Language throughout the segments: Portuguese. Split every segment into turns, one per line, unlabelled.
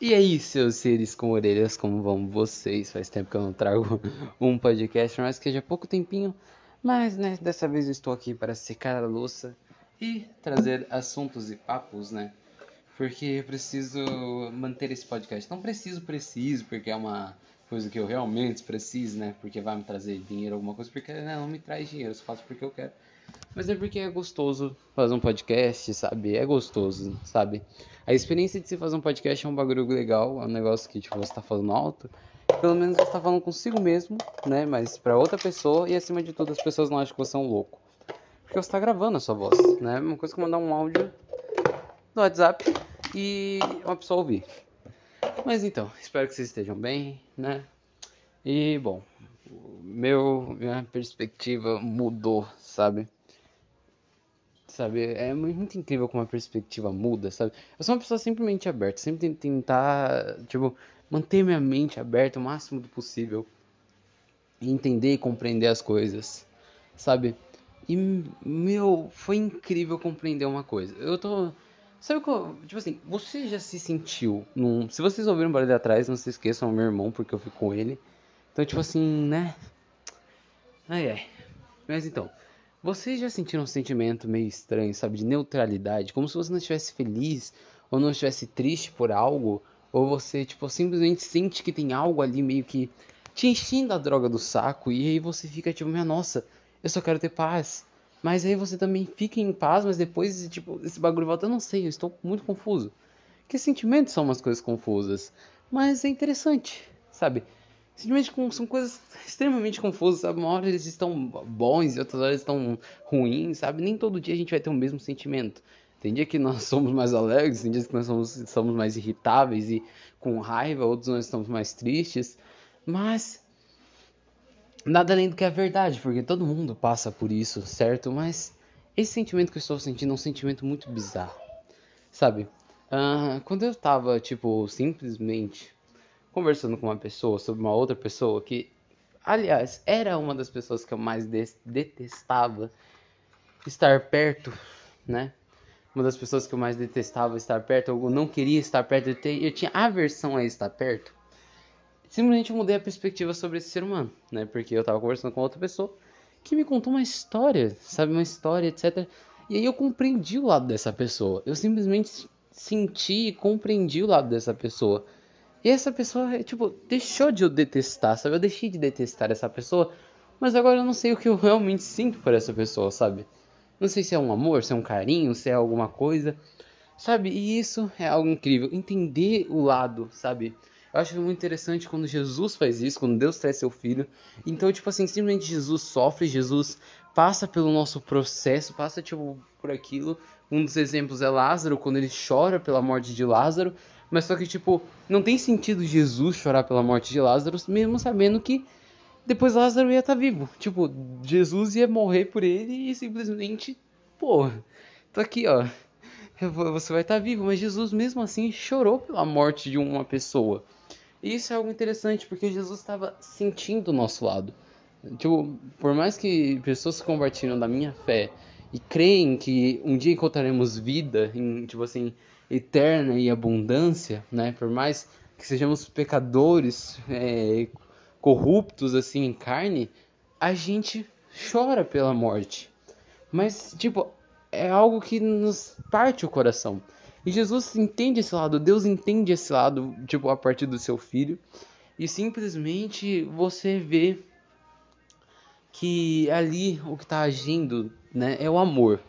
E aí, seus seres com orelhas, como vão vocês? Faz tempo que eu não trago um podcast, mas que já pouco tempinho. Mas, né, dessa vez eu estou aqui para secar a louça e trazer assuntos e papos, né? Porque eu preciso manter esse podcast. Não preciso, preciso, porque é uma coisa que eu realmente preciso, né? Porque vai me trazer dinheiro, alguma coisa, porque né, não me traz dinheiro, eu só faço porque eu quero. Mas é porque é gostoso fazer um podcast, sabe? É gostoso, sabe? A experiência de se fazer um podcast é um bagulho legal, é um negócio que tipo, você tá falando alto. Pelo menos você tá falando consigo mesmo, né? Mas para outra pessoa e acima de tudo as pessoas não acham que você é um louco. Porque você tá gravando a sua voz, né? Uma coisa que mandar um áudio no WhatsApp e uma pessoa ouvir. Mas então, espero que vocês estejam bem, né? E bom, meu minha perspectiva mudou, sabe? sabe? É muito incrível como a perspectiva muda, sabe? Eu sou uma pessoa simplesmente aberta, sempre tento tentar, tipo, manter minha mente aberta o máximo do possível. E entender e compreender as coisas, sabe? E, meu, foi incrível compreender uma coisa. Eu tô. Sabe qual. Tipo assim, você já se sentiu num. Se vocês ouviram o barulho atrás, não se esqueçam, é o meu irmão, porque eu fico com ele. Então, tipo assim, né? Ai, ai. Mas então, vocês já sentiram um sentimento meio estranho, sabe, de neutralidade, como se você não estivesse feliz ou não estivesse triste por algo, ou você tipo simplesmente sente que tem algo ali meio que te enchendo a droga do saco e aí você fica tipo, minha nossa, eu só quero ter paz. Mas aí você também fica em paz, mas depois tipo esse bagulho volta, eu não sei, eu estou muito confuso. Que sentimentos são umas coisas confusas, mas é interessante, sabe? simplesmente são coisas extremamente confusas, sabe? Uma hora eles estão bons e outras horas estão ruins, sabe? Nem todo dia a gente vai ter o mesmo sentimento. Tem dia que nós somos mais alegres, tem dias que nós somos, somos mais irritáveis e com raiva, outros nós estamos mais tristes, mas nada além do que a verdade, porque todo mundo passa por isso, certo? Mas esse sentimento que eu estou sentindo é um sentimento muito bizarro, sabe? Uh, quando eu tava, tipo, simplesmente conversando com uma pessoa sobre uma outra pessoa que, aliás, era uma das pessoas que eu mais detestava estar perto, né? Uma das pessoas que eu mais detestava estar perto, eu não queria estar perto, eu tinha aversão a estar perto. Simplesmente mudei a perspectiva sobre esse ser humano, né? Porque eu tava conversando com outra pessoa que me contou uma história, sabe? Uma história, etc. E aí eu compreendi o lado dessa pessoa. Eu simplesmente senti e compreendi o lado dessa pessoa. E essa pessoa, tipo, deixou de eu detestar, sabe? Eu deixei de detestar essa pessoa, mas agora eu não sei o que eu realmente sinto por essa pessoa, sabe? Não sei se é um amor, se é um carinho, se é alguma coisa, sabe? E isso é algo incrível, entender o lado, sabe? Eu acho muito interessante quando Jesus faz isso, quando Deus traz seu filho. Então, tipo assim, simplesmente Jesus sofre, Jesus passa pelo nosso processo, passa, tipo, por aquilo. Um dos exemplos é Lázaro, quando ele chora pela morte de Lázaro. Mas só que, tipo, não tem sentido Jesus chorar pela morte de Lázaro, mesmo sabendo que depois Lázaro ia estar tá vivo. Tipo, Jesus ia morrer por ele e simplesmente, pô, tô aqui, ó. Você vai estar tá vivo, mas Jesus mesmo assim chorou pela morte de uma pessoa. E isso é algo interessante, porque Jesus estava sentindo o nosso lado. Tipo, por mais que pessoas que compartilham da minha fé e creem que um dia encontraremos vida, em, tipo assim, eterna e abundância, né? Por mais que sejamos pecadores, é, corruptos assim em carne, a gente chora pela morte. Mas tipo, é algo que nos parte o coração. E Jesus entende esse lado, Deus entende esse lado, tipo, a partir do seu filho. E simplesmente você vê que ali o que está agindo, né, é o amor.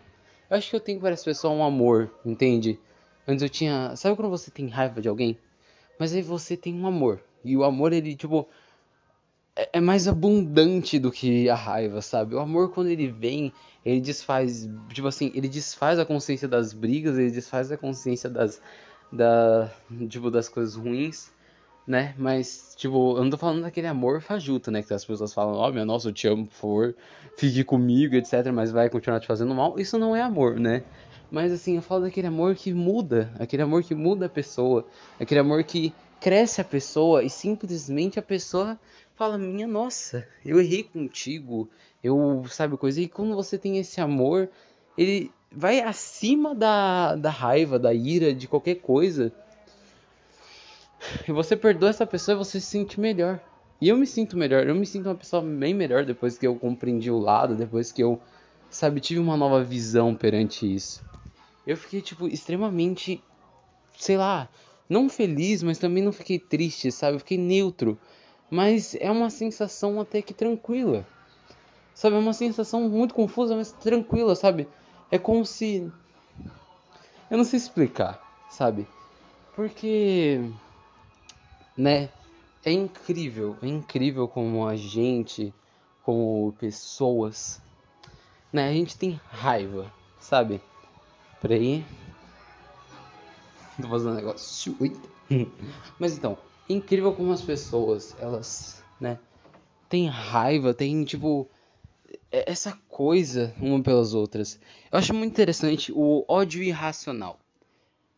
Eu acho que eu tenho para essa pessoa um amor, entende? Antes eu tinha. Sabe quando você tem raiva de alguém? Mas aí você tem um amor. E o amor, ele, tipo. É, é mais abundante do que a raiva, sabe? O amor, quando ele vem, ele desfaz. Tipo assim, ele desfaz a consciência das brigas, ele desfaz a consciência das. Da, tipo, das coisas ruins, né? Mas, tipo, eu não tô falando daquele amor fajuto, né? Que as pessoas falam, ó, oh, meu nossa, eu te amo, por favor, fique comigo, etc. Mas vai continuar te fazendo mal. Isso não é amor, né? Mas assim, eu falo daquele amor que muda, aquele amor que muda a pessoa, aquele amor que cresce a pessoa e simplesmente a pessoa fala: Minha nossa, eu errei contigo, eu sabe coisa. E quando você tem esse amor, ele vai acima da, da raiva, da ira, de qualquer coisa. e você perdoa essa pessoa e você se sente melhor. E eu me sinto melhor, eu me sinto uma pessoa bem melhor depois que eu compreendi o lado, depois que eu, sabe, tive uma nova visão perante isso. Eu fiquei, tipo, extremamente, sei lá, não feliz, mas também não fiquei triste, sabe? Eu fiquei neutro. Mas é uma sensação até que tranquila. Sabe, é uma sensação muito confusa, mas tranquila, sabe? É como se. Eu não sei explicar, sabe? Porque. Né? É incrível, é incrível como a gente, como pessoas, né? A gente tem raiva, sabe? Peraí. Tô fazendo um negócio. Mas então, é incrível como as pessoas, elas, né? Tem raiva, tem tipo essa coisa uma pelas outras. Eu acho muito interessante o ódio irracional.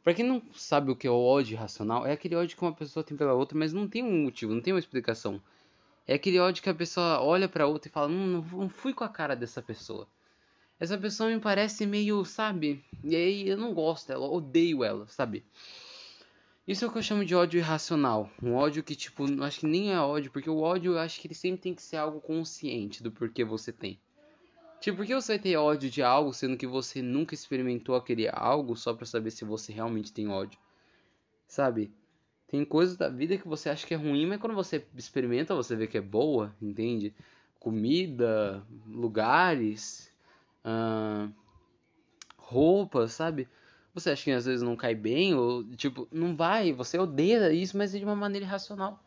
Pra quem não sabe o que é o ódio irracional, é aquele ódio que uma pessoa tem pela outra, mas não tem um motivo, não tem uma explicação. É aquele ódio que a pessoa olha pra outra e fala: Não, não fui com a cara dessa pessoa. Essa pessoa me parece meio, sabe? E aí eu não gosto dela, odeio ela, sabe? Isso é o que eu chamo de ódio irracional. Um ódio que, tipo, acho que nem é ódio, porque o ódio eu acho que ele sempre tem que ser algo consciente do porquê você tem. Tipo, por que você vai ter ódio de algo sendo que você nunca experimentou aquele algo só para saber se você realmente tem ódio? Sabe? Tem coisas da vida que você acha que é ruim, mas quando você experimenta, você vê que é boa, entende? Comida, lugares, uh, roupas, sabe? Você acha que às vezes não cai bem, ou tipo, não vai, você odeia isso, mas é de uma maneira irracional.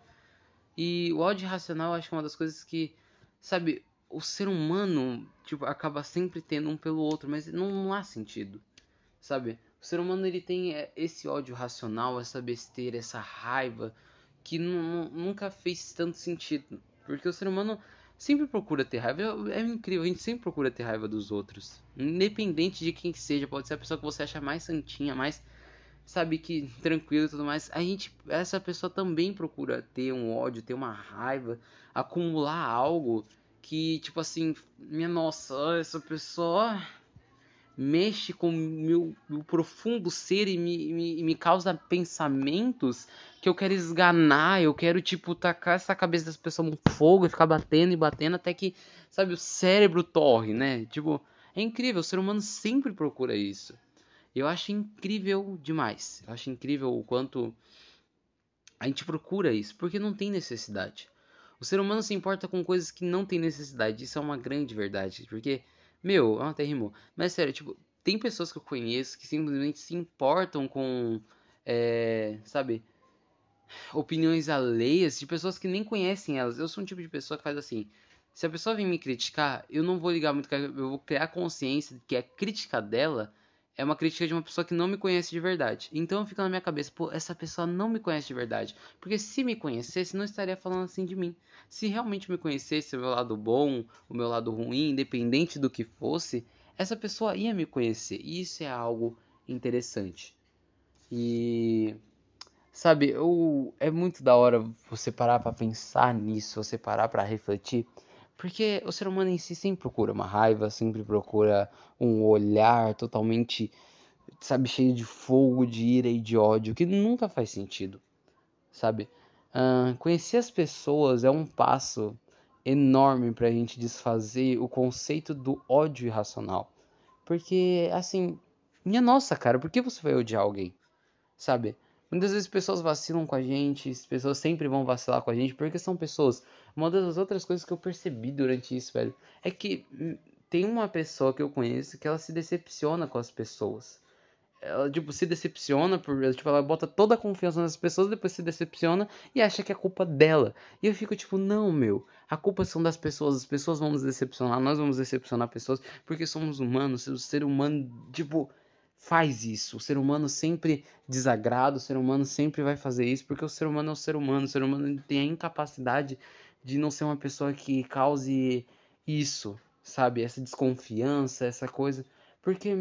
E o ódio irracional acho que é uma das coisas que, sabe, o ser humano, tipo, acaba sempre tendo um pelo outro, mas não, não há sentido, sabe? O ser humano, ele tem é, esse ódio racional, essa besteira, essa raiva, que nunca fez tanto sentido. Porque o ser humano sempre procura ter raiva. É, é incrível, a gente sempre procura ter raiva dos outros. Independente de quem seja, pode ser a pessoa que você acha mais santinha, mais sabe que tranquilo e tudo mais. A gente, essa pessoa também procura ter um ódio, ter uma raiva, acumular algo que, tipo assim, minha nossa, essa pessoa mexe com o meu, meu profundo ser e me, me, me, causa pensamentos que eu quero esganar, eu quero, tipo, tacar essa cabeça dessa pessoa no fogo e ficar batendo e batendo até que, sabe, o cérebro torre, né? Tipo, é incrível, o ser humano sempre procura isso. Eu acho incrível demais. Eu acho incrível o quanto a gente procura isso, porque não tem necessidade. O ser humano se importa com coisas que não tem necessidade. Isso é uma grande verdade. Porque, meu, até rimou. Mas sério, tipo, tem pessoas que eu conheço que simplesmente se importam com, é, sabe, opiniões alheias de pessoas que nem conhecem elas. Eu sou um tipo de pessoa que faz assim. Se a pessoa vem me criticar, eu não vou ligar muito, eu vou criar consciência de que a crítica dela é uma crítica de uma pessoa que não me conhece de verdade. Então fica na minha cabeça, pô, essa pessoa não me conhece de verdade. Porque se me conhecesse, não estaria falando assim de mim. Se realmente me conhecesse o meu lado bom, o meu lado ruim, independente do que fosse, essa pessoa ia me conhecer. E isso é algo interessante. E sabe, eu, é muito da hora você parar para pensar nisso, você parar para refletir porque o ser humano em si sempre procura uma raiva, sempre procura um olhar totalmente, sabe, cheio de fogo, de ira e de ódio, que nunca faz sentido, sabe? Uh, conhecer as pessoas é um passo enorme para a gente desfazer o conceito do ódio irracional. Porque, assim, minha nossa, cara, por que você vai odiar alguém? Sabe? Muitas vezes pessoas vacilam com a gente, as pessoas sempre vão vacilar com a gente, porque são pessoas. Uma das outras coisas que eu percebi durante isso, velho, é que hum, tem uma pessoa que eu conheço que ela se decepciona com as pessoas. Ela, tipo, se decepciona por. Tipo, ela bota toda a confiança nas pessoas, depois se decepciona e acha que é culpa dela. E eu fico tipo, não, meu. A culpa são das pessoas. As pessoas vão nos decepcionar, nós vamos decepcionar pessoas, porque somos humanos. O ser humano, tipo faz isso. O ser humano sempre desagrada, o ser humano sempre vai fazer isso, porque o ser humano é o ser humano. O ser humano tem a incapacidade de não ser uma pessoa que cause isso, sabe? Essa desconfiança, essa coisa. Porque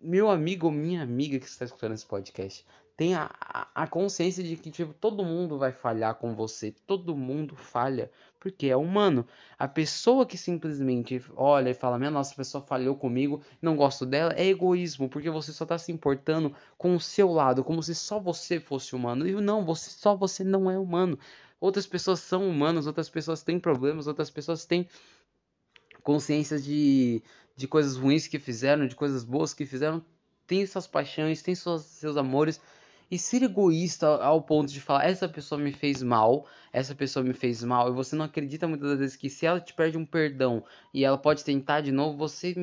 meu amigo ou minha amiga que está escutando esse podcast tenha a, consciência de que tipo todo mundo vai falhar com você, todo mundo falha, porque é humano. A pessoa que simplesmente olha e fala: "Minha nossa, a pessoa falhou comigo, não gosto dela", é egoísmo, porque você só está se importando com o seu lado, como se só você fosse humano. E não, você só você não é humano. Outras pessoas são humanas, outras pessoas têm problemas, outras pessoas têm consciência de, de coisas ruins que fizeram, de coisas boas que fizeram, tem suas paixões, tem suas, seus amores. E ser egoísta ao ponto de falar, essa pessoa me fez mal, essa pessoa me fez mal, e você não acredita muitas das vezes que se ela te perde um perdão e ela pode tentar de novo, você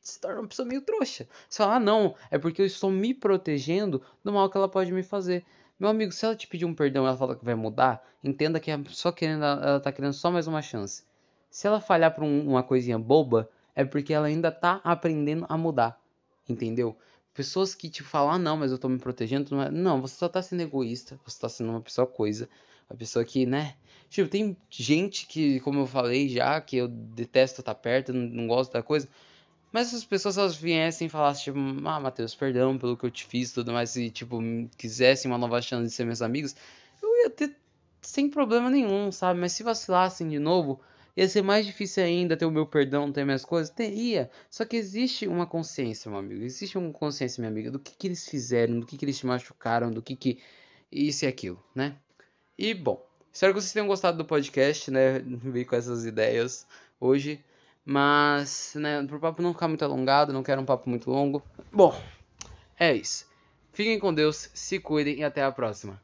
se torna uma pessoa meio trouxa. Você fala, ah, não, é porque eu estou me protegendo do mal que ela pode me fazer. Meu amigo, se ela te pedir um perdão e ela fala que vai mudar, entenda que querendo, ela tá querendo só mais uma chance. Se ela falhar por um, uma coisinha boba, é porque ela ainda tá aprendendo a mudar. Entendeu? Pessoas que te falam, ah, não, mas eu tô me protegendo. Não, é... não, você só tá sendo egoísta. Você tá sendo uma pessoa coisa. Uma pessoa que, né? Tipo, tem gente que, como eu falei já, que eu detesto estar tá perto, não, não gosto da coisa. Mas se as pessoas elas viessem e falassem, tipo, ah, Matheus, perdão pelo que eu te fiz tudo mais, e, tipo, quisessem uma nova chance de ser meus amigos, eu ia ter sem problema nenhum, sabe? Mas se vacilassem de novo, Ia ser mais difícil ainda ter o meu perdão, ter minhas coisas? Teria. Só que existe uma consciência, meu amigo. Existe uma consciência, minha amiga, do que, que eles fizeram, do que, que eles te machucaram, do que que. Isso e aquilo, né? E bom, espero que vocês tenham gostado do podcast, né? Vim com essas ideias hoje. Mas, né, pro papo não ficar muito alongado, não quero um papo muito longo. Bom, é isso. Fiquem com Deus, se cuidem e até a próxima.